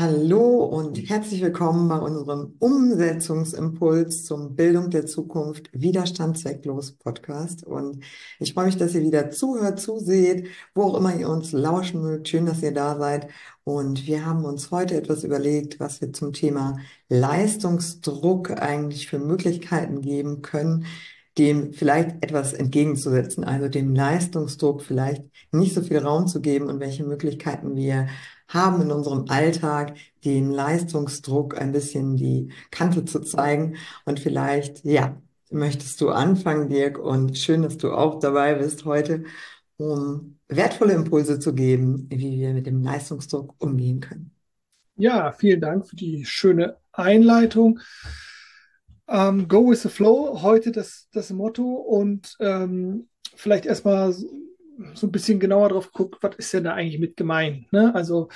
Hallo und herzlich willkommen bei unserem Umsetzungsimpuls zum Bildung der Zukunft Widerstand zwecklos Podcast. Und ich freue mich, dass ihr wieder zuhört, zuseht, wo auch immer ihr uns lauschen mögt. Schön, dass ihr da seid. Und wir haben uns heute etwas überlegt, was wir zum Thema Leistungsdruck eigentlich für Möglichkeiten geben können, dem vielleicht etwas entgegenzusetzen, also dem Leistungsdruck vielleicht nicht so viel Raum zu geben und welche Möglichkeiten wir haben in unserem Alltag, den Leistungsdruck ein bisschen die Kante zu zeigen. Und vielleicht, ja, möchtest du anfangen, Dirk, und schön, dass du auch dabei bist heute, um wertvolle Impulse zu geben, wie wir mit dem Leistungsdruck umgehen können. Ja, vielen Dank für die schöne Einleitung. Um, ähm, go with the flow, heute das, das Motto und ähm, vielleicht erstmal so ein bisschen genauer drauf guckt, was ist denn da eigentlich mit gemeint? Ne? Also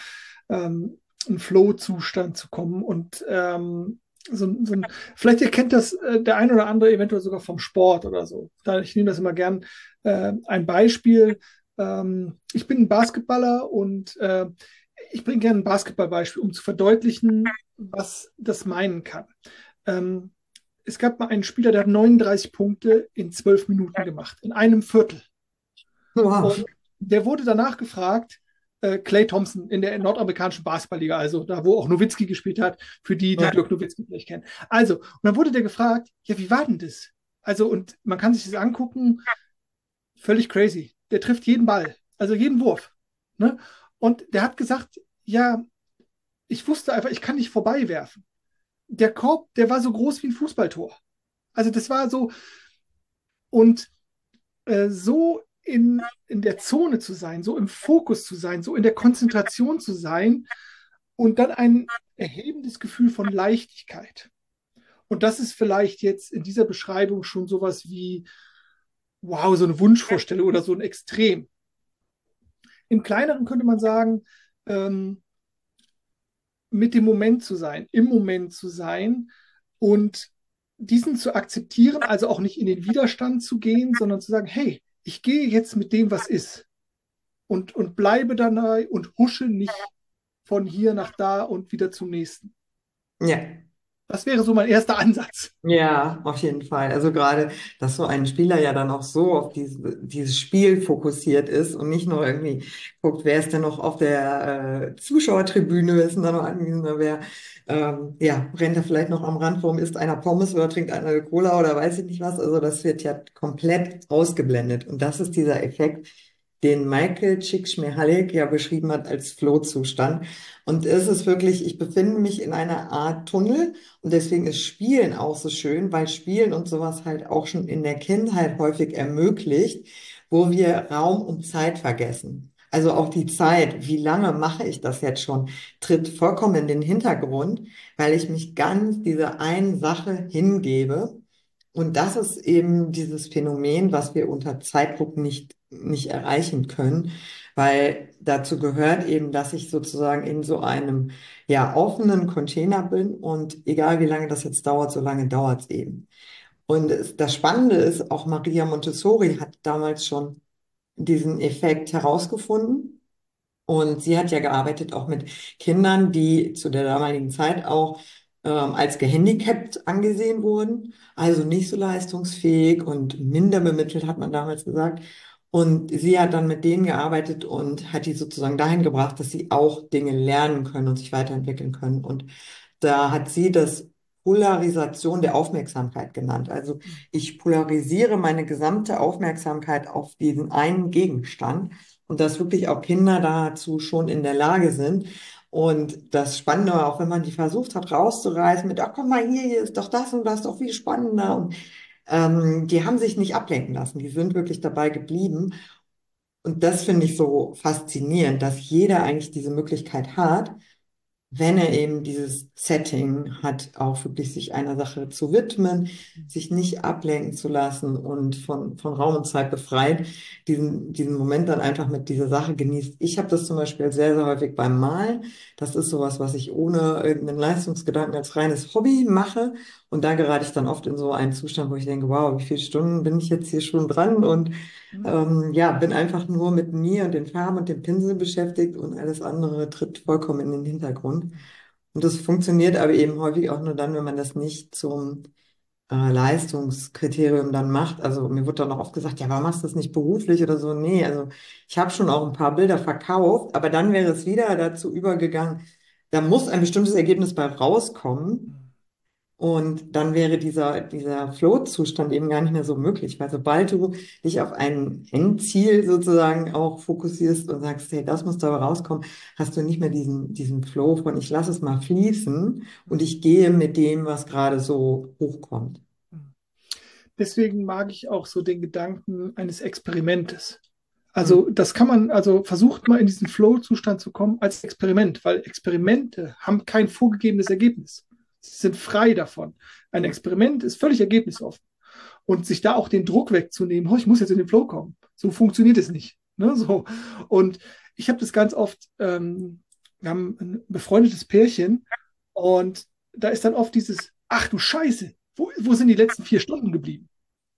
ähm, einen Flow-Zustand zu kommen und ähm, so, so ein, vielleicht erkennt das äh, der ein oder andere eventuell sogar vom Sport oder so. Da, ich nehme das immer gern. Äh, ein Beispiel. Ähm, ich bin ein Basketballer und äh, ich bringe gerne ein Basketballbeispiel, um zu verdeutlichen, was das meinen kann. Ähm, es gab mal einen Spieler, der hat 39 Punkte in zwölf Minuten gemacht, in einem Viertel. Wow. Und der wurde danach gefragt, äh, Clay Thompson in der nordamerikanischen Basketballliga, also da, wo auch Nowitzki gespielt hat, für die, die ja. Dirk Nowitzki vielleicht kennen. Also, und dann wurde der gefragt, ja, wie war denn das? Also, und man kann sich das angucken, völlig crazy. Der trifft jeden Ball, also jeden Wurf. Ne? Und der hat gesagt, ja, ich wusste einfach, ich kann nicht vorbei werfen. Der Korb, der war so groß wie ein Fußballtor. Also das war so, und äh, so in, in der Zone zu sein, so im Fokus zu sein, so in der Konzentration zu sein und dann ein erhebendes Gefühl von Leichtigkeit. Und das ist vielleicht jetzt in dieser Beschreibung schon sowas wie, wow, so eine Wunschvorstellung oder so ein Extrem. Im kleineren könnte man sagen, ähm, mit dem Moment zu sein, im Moment zu sein und diesen zu akzeptieren, also auch nicht in den Widerstand zu gehen, sondern zu sagen, hey, ich gehe jetzt mit dem, was ist und, und bleibe dabei und husche nicht von hier nach da und wieder zum nächsten. Ja. Das wäre so mein erster Ansatz. Ja, auf jeden Fall. Also gerade, dass so ein Spieler ja dann auch so auf diese, dieses Spiel fokussiert ist und nicht nur irgendwie guckt, wer ist denn noch auf der äh, Zuschauertribüne, wer ist denn da noch angewiesen, wer ähm, ja, rennt er vielleicht noch am Rand rum, isst einer Pommes oder trinkt einer Cola oder weiß ich nicht was. Also das wird ja komplett ausgeblendet. Und das ist dieser Effekt, den Michael Csikszentmihalyi ja beschrieben hat als Flow-Zustand. Und es ist wirklich, ich befinde mich in einer Art Tunnel und deswegen ist Spielen auch so schön, weil Spielen und sowas halt auch schon in der Kindheit häufig ermöglicht, wo wir Raum und Zeit vergessen. Also auch die Zeit, wie lange mache ich das jetzt schon, tritt vollkommen in den Hintergrund, weil ich mich ganz dieser einen Sache hingebe. Und das ist eben dieses Phänomen, was wir unter Zeitdruck nicht, nicht erreichen können, weil dazu gehört eben, dass ich sozusagen in so einem ja offenen Container bin und egal wie lange das jetzt dauert, so lange dauert es eben. Und das Spannende ist, auch Maria Montessori hat damals schon diesen Effekt herausgefunden. Und sie hat ja gearbeitet auch mit Kindern, die zu der damaligen Zeit auch ähm, als gehandicapt angesehen wurden, also nicht so leistungsfähig und minder bemittelt, hat man damals gesagt. Und sie hat dann mit denen gearbeitet und hat die sozusagen dahin gebracht, dass sie auch Dinge lernen können und sich weiterentwickeln können. Und da hat sie das Polarisation der Aufmerksamkeit genannt. Also ich polarisiere meine gesamte Aufmerksamkeit auf diesen einen Gegenstand und dass wirklich auch Kinder dazu schon in der Lage sind. Und das Spannende, auch wenn man die versucht hat rauszureißen mit, ach komm mal hier, hier ist doch das und das doch viel spannender. Und ähm, die haben sich nicht ablenken lassen, die sind wirklich dabei geblieben. Und das finde ich so faszinierend, dass jeder eigentlich diese Möglichkeit hat wenn er eben dieses Setting hat, auch wirklich sich einer Sache zu widmen, sich nicht ablenken zu lassen und von, von Raum und Zeit befreit, diesen, diesen Moment dann einfach mit dieser Sache genießt. Ich habe das zum Beispiel sehr, sehr häufig beim Malen. Das ist sowas, was ich ohne irgendeinen Leistungsgedanken als reines Hobby mache. Und da gerate ich dann oft in so einen Zustand, wo ich denke, wow, wie viele Stunden bin ich jetzt hier schon dran? Und Ähm, ja, bin einfach nur mit mir und den Farben und dem Pinsel beschäftigt und alles andere tritt vollkommen in den Hintergrund. Und das funktioniert aber eben häufig auch nur dann, wenn man das nicht zum äh, Leistungskriterium dann macht. Also mir wird dann auch oft gesagt, ja, warum machst du das nicht beruflich oder so? Nee, also ich habe schon auch ein paar Bilder verkauft, aber dann wäre es wieder dazu übergegangen, da muss ein bestimmtes Ergebnis bei rauskommen. Und dann wäre dieser, dieser Flow-Zustand eben gar nicht mehr so möglich, weil sobald du dich auf ein Endziel sozusagen auch fokussierst und sagst, hey, das muss dabei rauskommen, hast du nicht mehr diesen, diesen Flow von ich lasse es mal fließen und ich gehe mit dem, was gerade so hochkommt. Deswegen mag ich auch so den Gedanken eines Experimentes. Also das kann man, also versucht mal in diesen Flow-Zustand zu kommen als Experiment, weil Experimente haben kein vorgegebenes Ergebnis. Sie sind frei davon. Ein Experiment ist völlig ergebnisoffen. Und sich da auch den Druck wegzunehmen, oh, ich muss jetzt in den Flow kommen. So funktioniert es nicht. Ne? So. Und ich habe das ganz oft, ähm, wir haben ein befreundetes Pärchen und da ist dann oft dieses, ach du Scheiße, wo, wo sind die letzten vier Stunden geblieben?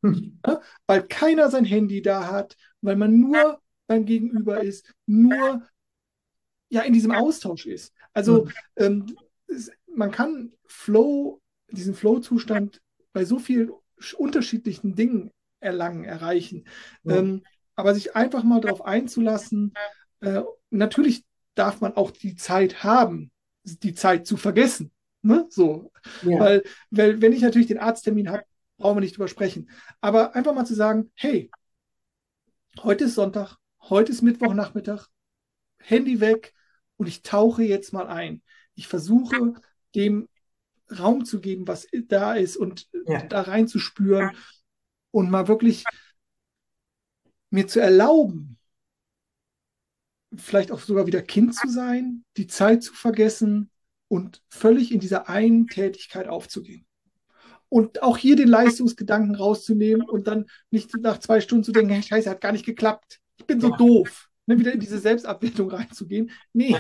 Hm. Ja? Weil keiner sein Handy da hat, weil man nur beim Gegenüber ist, nur ja in diesem Austausch ist. Also hm. ähm, man kann Flow, diesen Flow-Zustand bei so vielen unterschiedlichen Dingen erlangen, erreichen. Ja. Ähm, aber sich einfach mal darauf einzulassen, äh, natürlich darf man auch die Zeit haben, die Zeit zu vergessen. Ne? So. Ja. Weil, weil, wenn ich natürlich den Arzttermin habe, brauchen wir nicht drüber sprechen. Aber einfach mal zu sagen, hey, heute ist Sonntag, heute ist Mittwochnachmittag, Handy weg und ich tauche jetzt mal ein. Ich versuche dem Raum zu geben, was da ist und ja. da reinzuspüren und mal wirklich mir zu erlauben, vielleicht auch sogar wieder Kind zu sein, die Zeit zu vergessen und völlig in dieser einen Tätigkeit aufzugehen. Und auch hier den Leistungsgedanken rauszunehmen und dann nicht nach zwei Stunden zu denken, hey, scheiße, hat gar nicht geklappt. Ich bin so ja. doof. Ne, wieder in diese Selbstabwertung reinzugehen. Nee,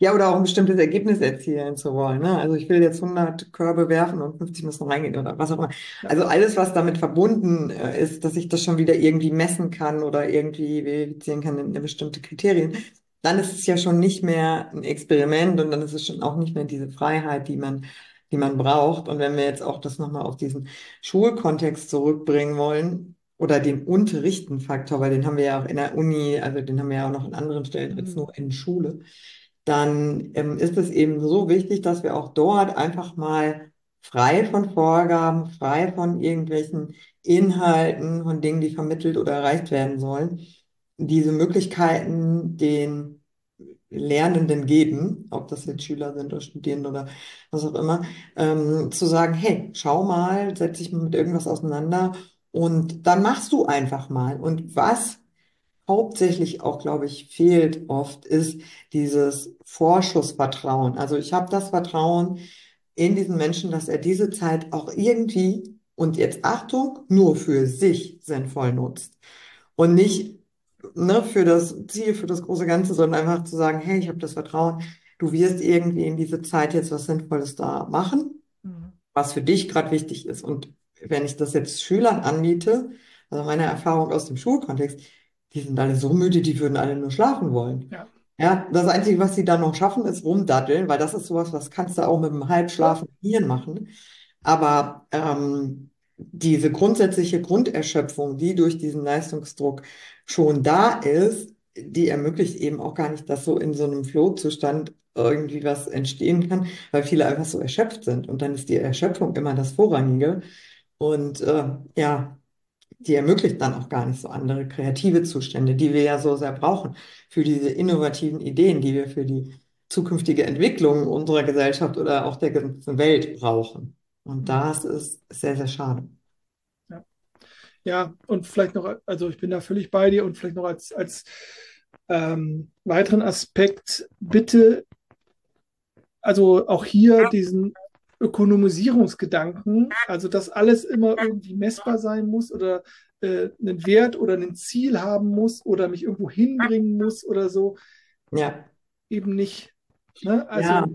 ja, oder auch ein bestimmtes Ergebnis erzielen zu wollen. Ne? Also ich will jetzt 100 Körbe werfen und 50 müssen reingehen oder was auch immer. Also alles, was damit verbunden äh, ist, dass ich das schon wieder irgendwie messen kann oder irgendwie verifizieren kann in bestimmte Kriterien, dann ist es ja schon nicht mehr ein Experiment und dann ist es schon auch nicht mehr diese Freiheit, die man, die man braucht. Und wenn wir jetzt auch das nochmal auf diesen Schulkontext zurückbringen wollen, oder den Unterrichtenfaktor, weil den haben wir ja auch in der Uni, also den haben wir ja auch noch an anderen Stellen als mhm. nur in Schule dann ähm, ist es eben so wichtig, dass wir auch dort einfach mal frei von Vorgaben, frei von irgendwelchen Inhalten, von Dingen, die vermittelt oder erreicht werden sollen, diese Möglichkeiten den Lernenden geben, ob das jetzt Schüler sind oder Studierende oder was auch immer, ähm, zu sagen, hey, schau mal, setz dich mit irgendwas auseinander und dann machst du einfach mal. Und was hauptsächlich auch, glaube ich, fehlt oft, ist dieses Vorschussvertrauen. Also ich habe das Vertrauen in diesen Menschen, dass er diese Zeit auch irgendwie, und jetzt Achtung, nur für sich sinnvoll nutzt. Und nicht ne, für das Ziel, für das große Ganze, sondern einfach zu sagen, hey, ich habe das Vertrauen, du wirst irgendwie in diese Zeit jetzt was Sinnvolles da machen, mhm. was für dich gerade wichtig ist. Und wenn ich das jetzt Schülern anbiete, also meine Erfahrung aus dem Schulkontext, die sind alle so müde, die würden alle nur schlafen wollen. Ja. Ja, das Einzige, was sie dann noch schaffen, ist rumdaddeln, weil das ist sowas, was kannst du auch mit einem halbschlafen Hirn machen. Aber ähm, diese grundsätzliche Grunderschöpfung, die durch diesen Leistungsdruck schon da ist, die ermöglicht eben auch gar nicht, dass so in so einem Flow-Zustand irgendwie was entstehen kann, weil viele einfach so erschöpft sind. Und dann ist die Erschöpfung immer das Vorrangige. Und äh, ja, die ermöglicht dann auch gar nicht so andere kreative Zustände, die wir ja so sehr brauchen für diese innovativen Ideen, die wir für die zukünftige Entwicklung unserer Gesellschaft oder auch der ganzen Welt brauchen. Und das ist sehr, sehr schade. Ja. ja, und vielleicht noch, also ich bin da völlig bei dir und vielleicht noch als, als ähm, weiteren Aspekt, bitte, also auch hier diesen Ökonomisierungsgedanken, also dass alles immer irgendwie messbar sein muss oder äh, einen Wert oder ein Ziel haben muss oder mich irgendwo hinbringen muss oder so. Ja. Eben nicht. Ne? Also ja.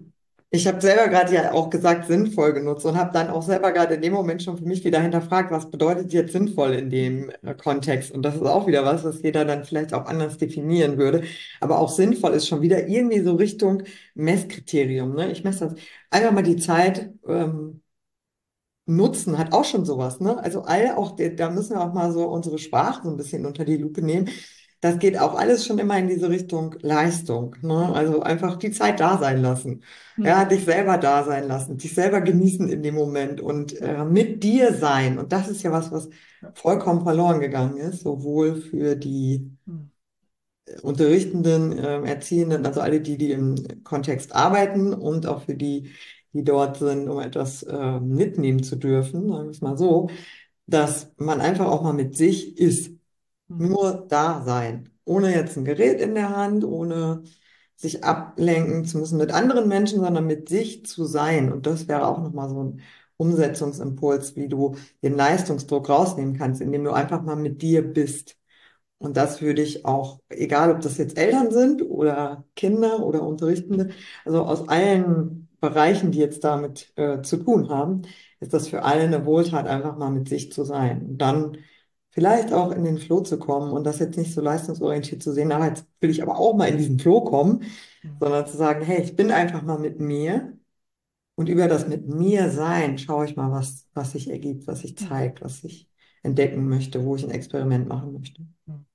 Ich habe selber gerade ja auch gesagt, sinnvoll genutzt und habe dann auch selber gerade in dem Moment schon für mich wieder hinterfragt, was bedeutet jetzt sinnvoll in dem äh, Kontext? Und das ist auch wieder was, was jeder dann vielleicht auch anders definieren würde. Aber auch sinnvoll ist schon wieder irgendwie so Richtung Messkriterium. Ne? Ich messe das einfach mal die Zeit. Ähm, nutzen hat auch schon sowas, ne? Also all auch, da müssen wir auch mal so unsere Sprache so ein bisschen unter die Lupe nehmen. Das geht auch alles schon immer in diese Richtung Leistung, ne? Also einfach die Zeit da sein lassen. Ja, Hm, dich selber da sein lassen, dich selber genießen in dem Moment und äh, mit dir sein. Und das ist ja was, was ja, vollkommen verloren gegangen ist, sowohl für die hm, Unterrichtenden, äh, Erziehenden, also alle die, die im Kontext arbeiten und auch für die, die dort sind, um etwas äh, mitnehmen zu dürfen, sagen wir es mal so, dass man einfach auch mal mit sich ist, nur da sein, ohne jetzt ein Gerät in der Hand, ohne sich ablenken zu müssen mit anderen Menschen, sondern mit sich zu sein. Und das wäre auch nochmal so ein Umsetzungsimpuls, wie du den Leistungsdruck rausnehmen kannst, indem du einfach mal mit dir bist. Und das würde ich auch, egal ob das jetzt Eltern sind oder Kinder oder Unterrichtende, also aus allen Bereichen, die jetzt damit äh, zu tun haben, ist das für alle eine Wohltat, einfach mal mit sich zu sein. Und dann vielleicht auch in den Flow zu kommen und das jetzt nicht so leistungsorientiert zu sehen, aber jetzt will ich aber auch mal in diesen Flow kommen, hm, sondern zu sagen, hey, ich bin einfach mal mit mir und über das mit mir sein schaue ich mal, was, was sich ergibt, was sich hm, zeigt, was ich entdecken möchte, wo ich ein Experiment machen möchte. hm.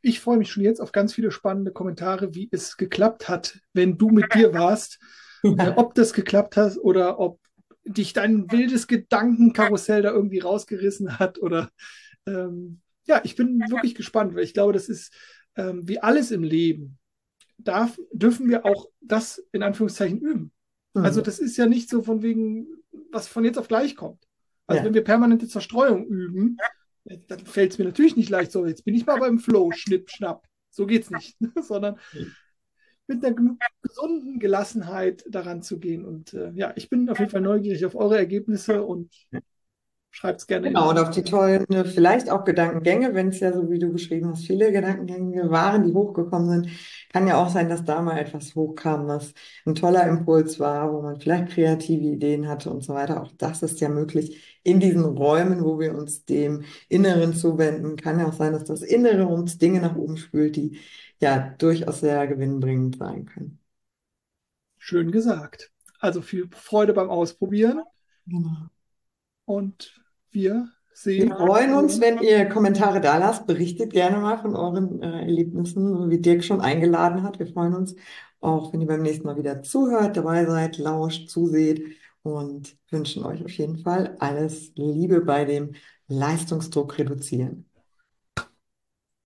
Ich freue mich schon jetzt auf ganz viele spannende Kommentare, wie es geklappt hat, wenn du mit dir warst, äh, ob das geklappt hat oder ob dich dein wildes Gedankenkarussell da irgendwie rausgerissen hat oder ähm, ja, ich bin wirklich gespannt, weil ich glaube, das ist ähm, wie alles im Leben. Darf, dürfen wir auch das in Anführungszeichen üben. Also Hm. das ist ja nicht so von wegen, was von jetzt auf gleich kommt. Also Ja. wenn wir permanente Zerstreuung üben, dann fällt es mir natürlich nicht leicht so, jetzt bin ich mal beim Flow, schnipp, schnapp. So geht's nicht, sondern mit einer genug gesunden Gelassenheit daran zu gehen. Und äh, ja, ich bin auf jeden Fall neugierig auf eure Ergebnisse und schreibt es gerne Genau, und auf die tollen, äh, vielleicht auch Gedankengänge, wenn es ja so wie du beschrieben hast, viele Gedankengänge waren, die hochgekommen sind. Kann ja auch sein, dass da mal etwas hochkam, was ein toller Impuls war, wo man vielleicht kreative Ideen hatte und so weiter. Auch das ist ja möglich in diesen Räumen, wo wir uns dem Inneren zuwenden. Kann ja auch sein, dass das Innere uns Dinge nach oben spült, die ja durchaus sehr gewinnbringend sein können. Schön gesagt. Also viel Freude beim Ausprobieren Genau. und wir Wir sehen freuen uns, uns. wenn ihr Kommentare da lasst. Berichtet gerne mal von euren äh, Erlebnissen, so wie Dirk schon eingeladen hat. Wir freuen uns auch, wenn ihr beim nächsten Mal wieder zuhört, dabei seid, lauscht, zuseht und wünschen euch auf jeden Fall alles Liebe bei dem Leistungsdruck reduzieren.